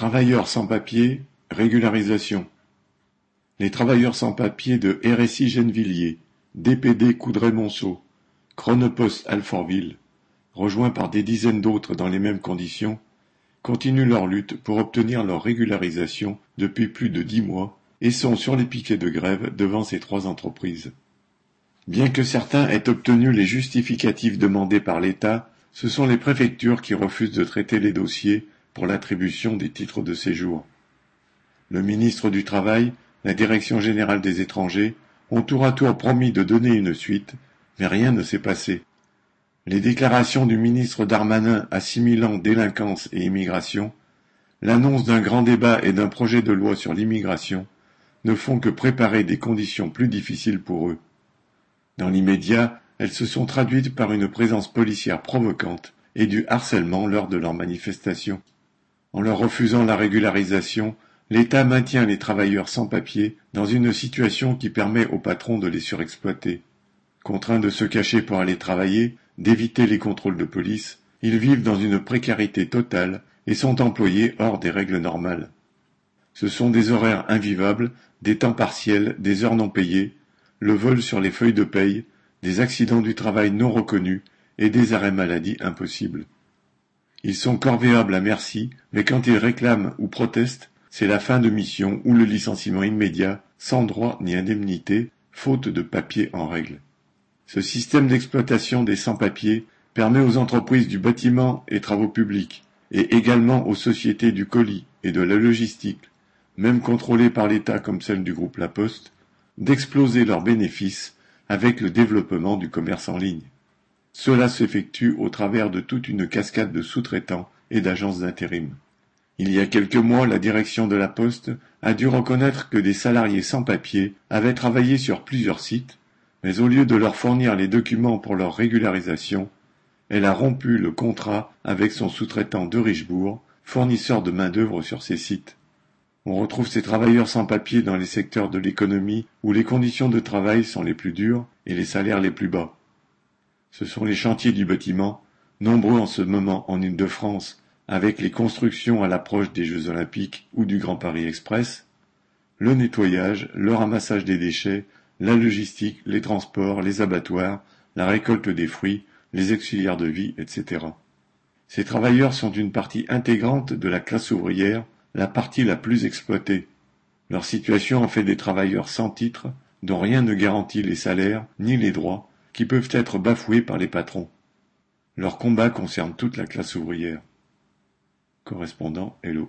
Travailleurs sans papiers, régularisation. Les travailleurs sans papiers de RSI Gennevilliers, DPD Coudray-Monceau, Chronopost Alfortville, rejoints par des dizaines d'autres dans les mêmes conditions, continuent leur lutte pour obtenir leur régularisation depuis plus de dix mois et sont sur les piquets de grève devant ces trois entreprises. Bien que certains aient obtenu les justificatifs demandés par l'État, ce sont les préfectures qui refusent de traiter les dossiers pour l'attribution des titres de séjour. Le ministre du Travail, la Direction générale des étrangers ont tour à tour promis de donner une suite, mais rien ne s'est passé. Les déclarations du ministre Darmanin assimilant délinquance et immigration, l'annonce d'un grand débat et d'un projet de loi sur l'immigration ne font que préparer des conditions plus difficiles pour eux. Dans l'immédiat, elles se sont traduites par une présence policière provocante et du harcèlement lors de leurs manifestations. En leur refusant la régularisation, l'État maintient les travailleurs sans papier dans une situation qui permet aux patrons de les surexploiter. Contraints de se cacher pour aller travailler, d'éviter les contrôles de police, ils vivent dans une précarité totale et sont employés hors des règles normales. Ce sont des horaires invivables, des temps partiels, des heures non payées, le vol sur les feuilles de paye, des accidents du travail non reconnus et des arrêts maladie impossibles. Ils sont corvéables à merci, mais quand ils réclament ou protestent, c'est la fin de mission ou le licenciement immédiat, sans droit ni indemnité, faute de papiers en règle. Ce système d'exploitation des sans-papiers permet aux entreprises du bâtiment et travaux publics, et également aux sociétés du colis et de la logistique, même contrôlées par l'État comme celle du groupe La Poste, d'exploser leurs bénéfices avec le développement du commerce en ligne. Cela s'effectue au travers de toute une cascade de sous-traitants et d'agences d'intérim. Il y a quelques mois, la direction de la Poste a dû reconnaître que des salariés sans papier avaient travaillé sur plusieurs sites, mais au lieu de leur fournir les documents pour leur régularisation, elle a rompu le contrat avec son sous-traitant de Richebourg, fournisseur de main-d'œuvre sur ces sites. On retrouve ces travailleurs sans papier dans les secteurs de l'économie où les conditions de travail sont les plus dures et les salaires les plus bas. Ce sont les chantiers du bâtiment, nombreux en ce moment en Île-de-France, avec les constructions à l'approche des Jeux Olympiques ou du Grand Paris Express, le nettoyage, le ramassage des déchets, la logistique, les transports, les abattoirs, la récolte des fruits, les auxiliaires de vie, etc. Ces travailleurs sont une partie intégrante de la classe ouvrière, la partie la plus exploitée. Leur situation en fait des travailleurs sans titre, dont rien ne garantit les salaires ni les droits, qui peuvent être bafoués par les patrons. Leur combat concerne toute la classe ouvrière. Correspondant Hello.